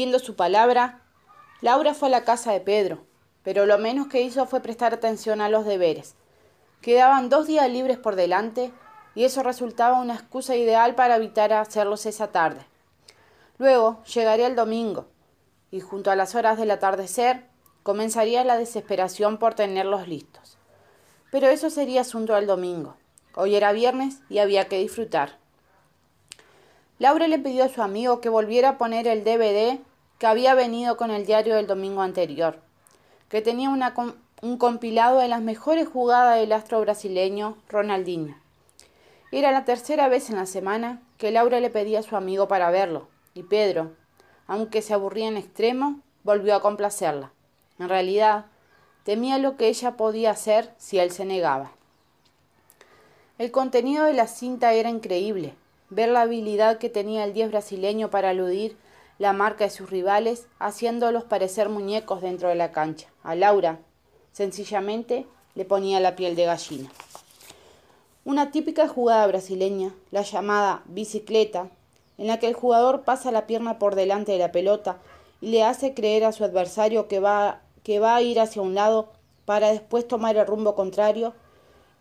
Su palabra, Laura fue a la casa de Pedro, pero lo menos que hizo fue prestar atención a los deberes. Quedaban dos días libres por delante y eso resultaba una excusa ideal para evitar hacerlos esa tarde. Luego llegaría el domingo y junto a las horas del atardecer comenzaría la desesperación por tenerlos listos. Pero eso sería asunto del domingo. Hoy era viernes y había que disfrutar. Laura le pidió a su amigo que volviera a poner el DVD que había venido con el diario del domingo anterior, que tenía un compilado de las mejores jugadas del astro brasileño Ronaldinho. Era la tercera vez en la semana que Laura le pedía a su amigo para verlo, y Pedro, aunque se aburría en extremo, volvió a complacerla. En realidad, temía lo que ella podía hacer si él se negaba. El contenido de la cinta era increíble. Ver la habilidad que tenía el 10 brasileño para aludir la marca de sus rivales, haciéndolos parecer muñecos dentro de la cancha. A Laura, sencillamente, le ponía la piel de gallina. Una típica jugada brasileña, la llamada bicicleta, en la que el jugador pasa la pierna por delante de la pelota y le hace creer a su adversario que va, que va a ir hacia un lado para después tomar el rumbo contrario,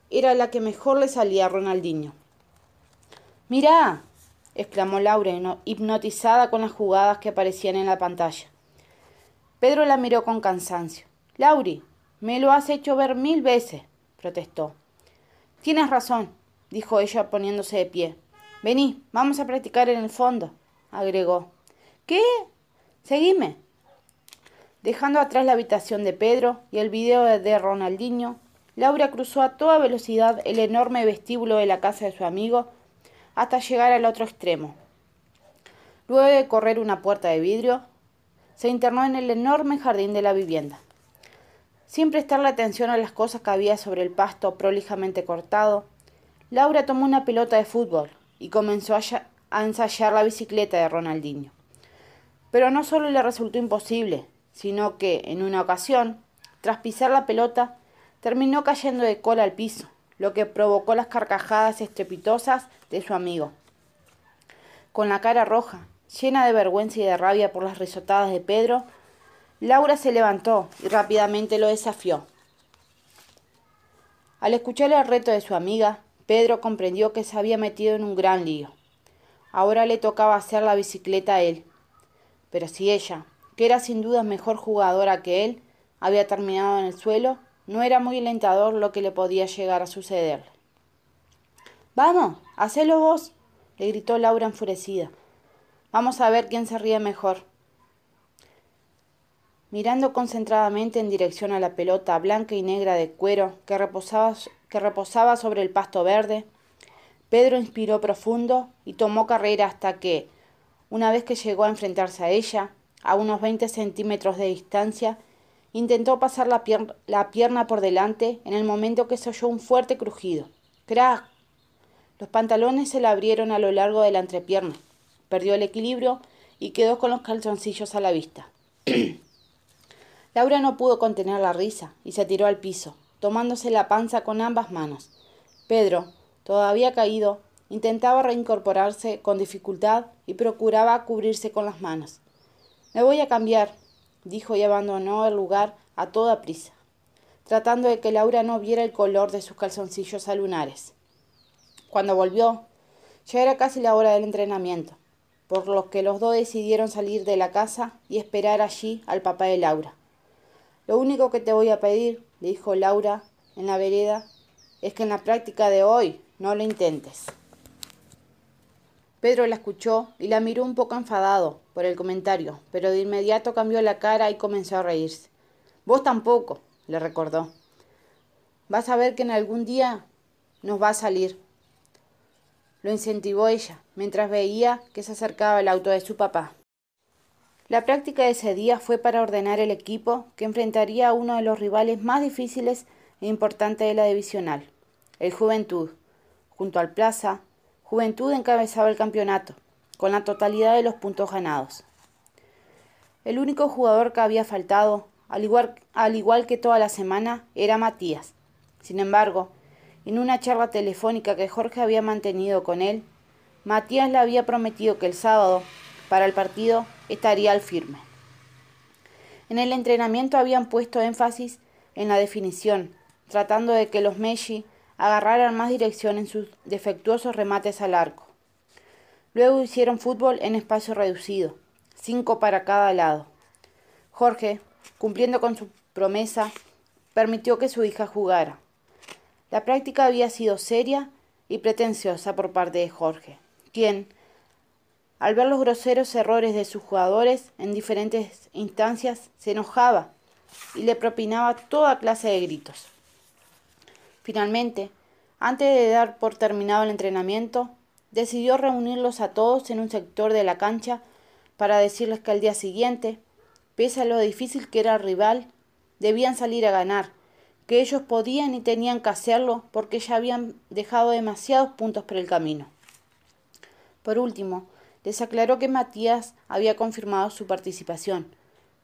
era la que mejor le salía a Ronaldinho. Mirá, exclamó Laura, hipnotizada con las jugadas que aparecían en la pantalla. Pedro la miró con cansancio. Lauri, me lo has hecho ver mil veces, protestó. Tienes razón, dijo ella poniéndose de pie. Vení, vamos a practicar en el fondo, agregó. ¿Qué? Seguime. Dejando atrás la habitación de Pedro y el video de Ronaldinho, Laura cruzó a toda velocidad el enorme vestíbulo de la casa de su amigo hasta llegar al otro extremo. Luego de correr una puerta de vidrio, se internó en el enorme jardín de la vivienda. Sin prestarle atención a las cosas que había sobre el pasto prolijamente cortado, Laura tomó una pelota de fútbol y comenzó a, ensayar la bicicleta de Ronaldinho. Pero no solo le resultó imposible, sino que, en una ocasión, tras pisar la pelota, terminó cayendo de cola al piso, lo que provocó las carcajadas estrepitosas de su amigo. Con la cara roja, llena de vergüenza y de rabia por las risotadas de Pedro, Laura se levantó y rápidamente lo desafió. Al escuchar el reto de su amiga, Pedro comprendió que se había metido en un gran lío. Ahora le tocaba hacer la bicicleta a él. Pero si ella, que era sin duda mejor jugadora que él, había terminado en el suelo, no era muy alentador lo que le podía llegar a suceder. Vamos, hacelo vos, le gritó Laura enfurecida. Vamos a ver quién se ríe mejor. Mirando concentradamente en dirección a la pelota blanca y negra de cuero que reposaba, que reposaba sobre el pasto verde, Pedro inspiró profundo y tomó carrera hasta que, una vez que llegó a enfrentarse a ella, a unos veinte centímetros de distancia, Intentó pasar la, pierna por delante en el momento que se oyó un fuerte crujido. ¡Crack! Los pantalones se le abrieron a lo largo de la entrepierna. Perdió el equilibrio y quedó con los calzoncillos a la vista. Laura no pudo contener la risa y se tiró al piso, tomándose la panza con ambas manos. Pedro, todavía caído, intentaba reincorporarse con dificultad y procuraba cubrirse con las manos. Me voy a cambiar, dijo y abandonó el lugar a toda prisa, tratando de que Laura no viera el color de sus calzoncillos alunares. Cuando volvió, ya era casi la hora del entrenamiento, por lo que los dos decidieron salir de la casa y esperar allí al papá de Laura. Lo único que te voy a pedir, dijo Laura en la vereda, es que en la práctica de hoy no lo intentes. Pedro la escuchó y la miró un poco enfadado por el comentario, pero de inmediato cambió la cara y comenzó a reírse. Vos tampoco, le recordó. Vas a ver que en algún día nos va a salir. Lo incentivó ella, mientras veía que se acercaba el auto de su papá. La práctica de ese día fue para ordenar el equipo que enfrentaría a uno de los rivales más difíciles e importantes de la divisional, el Juventud. Junto al Plaza, Juventud encabezaba el campeonato, con la totalidad de los puntos ganados. El único jugador que había faltado, al igual, al igual que toda la semana, era Matías. Sin embargo, en una charla telefónica que Jorge había mantenido con él, Matías le había prometido que el sábado para el partido estaría al firme. En el entrenamiento habían puesto énfasis en la definición, tratando de que los Messi agarraran más dirección en sus defectuosos remates al arco. Luego hicieron fútbol en espacio reducido, cinco para cada lado. Jorge, cumpliendo con su promesa, permitió que su hija jugara. La práctica había sido seria y pretenciosa por parte de Jorge, quien, al ver los groseros errores de sus jugadores en diferentes instancias, se enojaba y le propinaba toda clase de gritos. Finalmente, antes de dar por terminado el entrenamiento, decidió reunirlos a todos en un sector de la cancha para decirles que al día siguiente, pese a lo difícil que era el rival, debían salir a ganar, que ellos podían y tenían que hacerlo porque ya habían dejado demasiados puntos por el camino. Por último, les aclaró que Matías había confirmado su participación.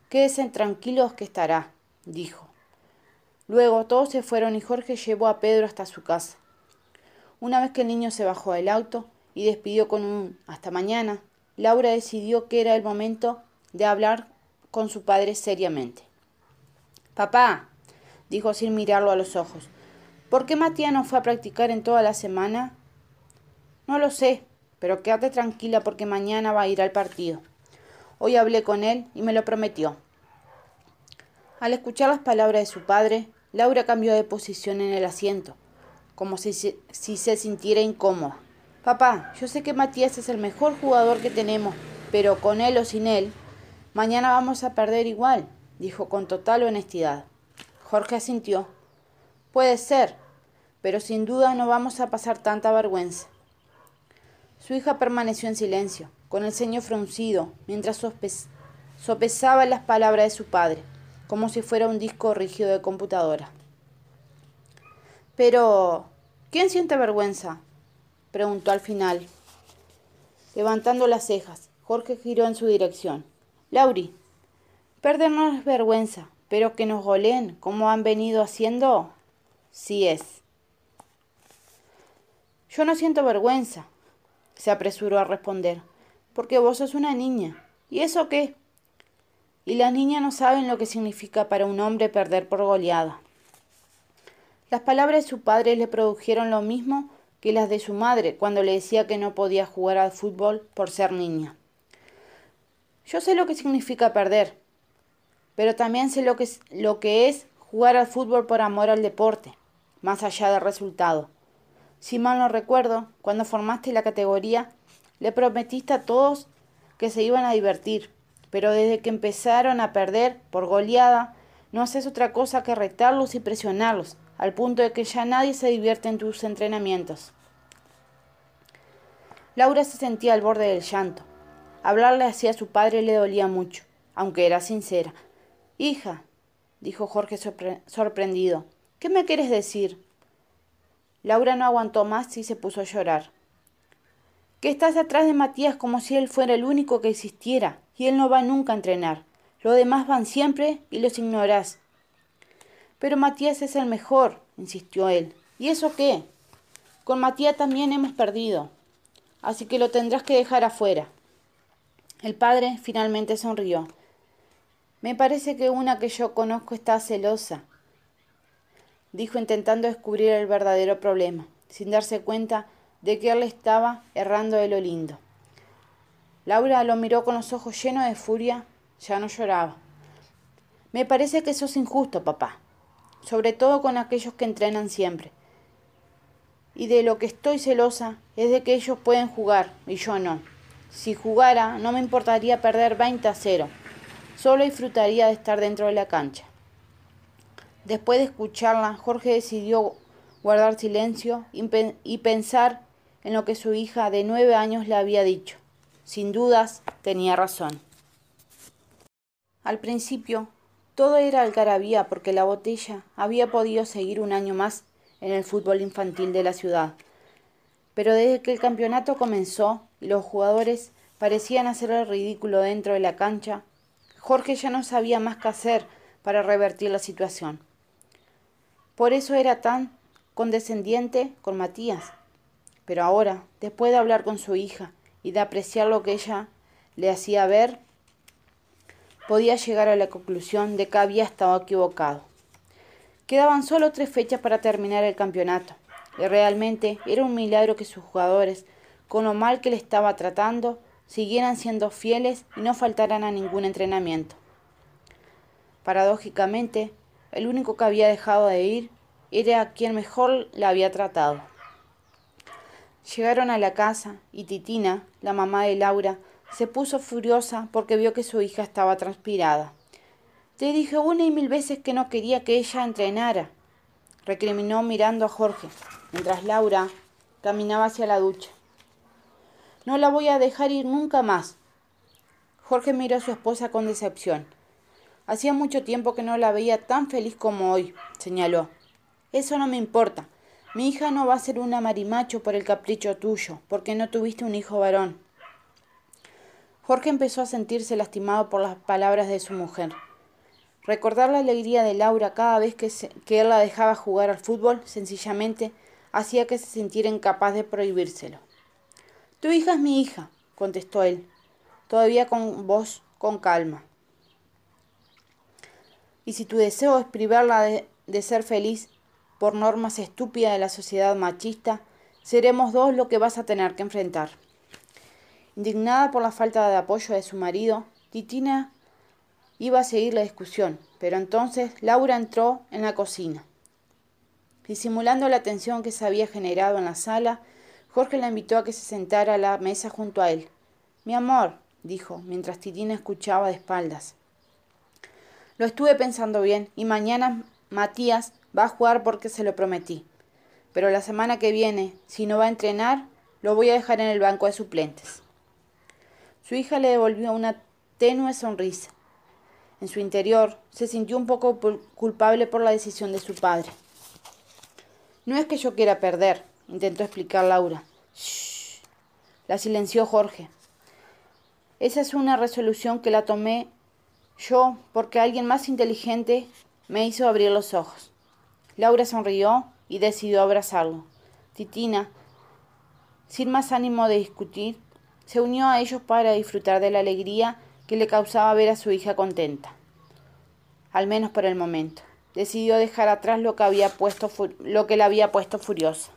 Quédense tranquilos que estará, dijo. Luego todos se fueron y Jorge llevó a Pedro hasta su casa. Una vez que el niño se bajó del auto y despidió con un hasta mañana, Laura decidió que era el momento de hablar con su padre seriamente. Papá, dijo sin mirarlo a los ojos, ¿por qué Matías no fue a practicar en toda la semana? No lo sé, pero quédate tranquila porque mañana va a ir al partido. Hoy hablé con él y me lo prometió. Al escuchar las palabras de su padre, Laura cambió de posición en el asiento, como si, se sintiera incómoda. Papá, yo sé que Matías es el mejor jugador que tenemos, pero con él o sin él, mañana vamos a perder igual, dijo con total honestidad. Jorge asintió. Puede ser, pero sin duda no vamos a pasar tanta vergüenza. Su hija permaneció en silencio, con el ceño fruncido, mientras sopesaba las palabras de su padre, como si fuera un disco rígido de computadora. Pero, ¿quién siente vergüenza? preguntó al final. Levantando las cejas, Jorge giró en su dirección. Lauri, perder no es vergüenza, pero que nos goleen como han venido haciendo, sí es. Yo no siento vergüenza, se apresuró a responder, porque vos sos una niña. ¿Y eso qué? Y las niñas no saben lo que significa para un hombre perder por goleada. Las palabras de su padre le produjeron lo mismo que las de su madre cuando le decía que no podía jugar al fútbol por ser niña. Yo sé lo que significa perder, pero también sé lo que es, jugar al fútbol por amor al deporte, más allá del resultado. Si mal no recuerdo, cuando formaste la categoría, le prometiste a todos que se iban a divertir, pero desde que empezaron a perder por goleada, no haces otra cosa que retarlos y presionarlos, al punto de que ya nadie se divierte en tus entrenamientos. Laura se sentía al borde del llanto. Hablarle así a su padre le dolía mucho, aunque era sincera. Hija, dijo Jorge sorprendido, ¿qué me quieres decir? Laura no aguantó más y se puso a llorar. Que estás atrás de Matías como si él fuera el único que existiera, y él no va nunca a entrenar. Los demás van siempre y los ignorás. Pero Matías es el mejor, insistió él. ¿Y eso qué? Con Matías también hemos perdido. Así que lo tendrás que dejar afuera. El padre finalmente sonrió. Me parece que una que yo conozco está celosa, dijo intentando descubrir el verdadero problema, sin darse cuenta de que él estaba errando de lo lindo. Laura lo miró con los ojos llenos de furia, ya no lloraba. Me parece que eso es injusto, papá, sobre todo con aquellos que entrenan siempre. Y de lo que estoy celosa es de que ellos pueden jugar y yo no. Si jugara, no me importaría perder 20 a 0. Solo disfrutaría de estar dentro de la cancha. Después de escucharla, Jorge decidió guardar silencio y, pensar en lo que su hija de nueve años le había dicho. Sin dudas, tenía razón. Al principio, todo era algarabía porque la botella había podido seguir un año más en el fútbol infantil de la ciudad. Pero desde que el campeonato comenzó y los jugadores parecían hacer el ridículo dentro de la cancha, Jorge ya no sabía más qué hacer para revertir la situación. Por eso era tan condescendiente con Matías. Pero ahora, después de hablar con su hija y de apreciar lo que ella le hacía ver, podía llegar a la conclusión de que había estado equivocado. Quedaban solo tres fechas para terminar el campeonato, y realmente era un milagro que sus jugadores, con lo mal que le estaba tratando, siguieran siendo fieles y no faltaran a ningún entrenamiento. Paradójicamente, el único que había dejado de ir era quien mejor la había tratado. Llegaron a la casa y Titina, la mamá de Laura, se puso furiosa porque vio que su hija estaba transpirada. Te dije una y mil veces que no quería que ella entrenara, recriminó mirando a Jorge, mientras Laura caminaba hacia la ducha. No la voy a dejar ir nunca más. Jorge miró a su esposa con decepción. Hacía mucho tiempo que no la veía tan feliz como hoy, señaló. Eso no me importa. Mi hija no va a ser una marimacho por el capricho tuyo, porque no tuviste un hijo varón. Jorge empezó a sentirse lastimado por las palabras de su mujer. Recordar la alegría de Laura cada vez que, que él la dejaba jugar al fútbol sencillamente hacía que se sintiera incapaz de prohibírselo. Tu hija es mi hija, contestó él, todavía con voz con calma. Y si tu deseo es privarla de, de ser feliz por normas estúpidas de la sociedad machista, seremos dos lo que vas a tener que enfrentar. Indignada por la falta de apoyo de su marido, Titina Iba a seguir la discusión, pero entonces Laura entró en la cocina. Disimulando la tensión que se había generado en la sala, Jorge la invitó a que se sentara a la mesa junto a él. Mi amor, dijo, mientras Titina escuchaba de espaldas. Lo estuve pensando bien y mañana Matías va a jugar porque se lo prometí. Pero la semana que viene, si no va a entrenar, lo voy a dejar en el banco de suplentes. Su hija le devolvió una tenue sonrisa. En su interior se sintió un poco culpable por la decisión de su padre. No es que yo quiera perder, intentó explicar Laura. Shh. La silenció Jorge. Esa es una resolución que la tomé yo porque alguien más inteligente me hizo abrir los ojos. Laura sonrió y decidió abrazarlo. Titina, sin más ánimo de discutir, se unió a ellos para disfrutar de la alegría que le causaba ver a su hija contenta. Al menos por el momento. Decidió dejar atrás lo que, había puesto, lo que la había puesto furiosa.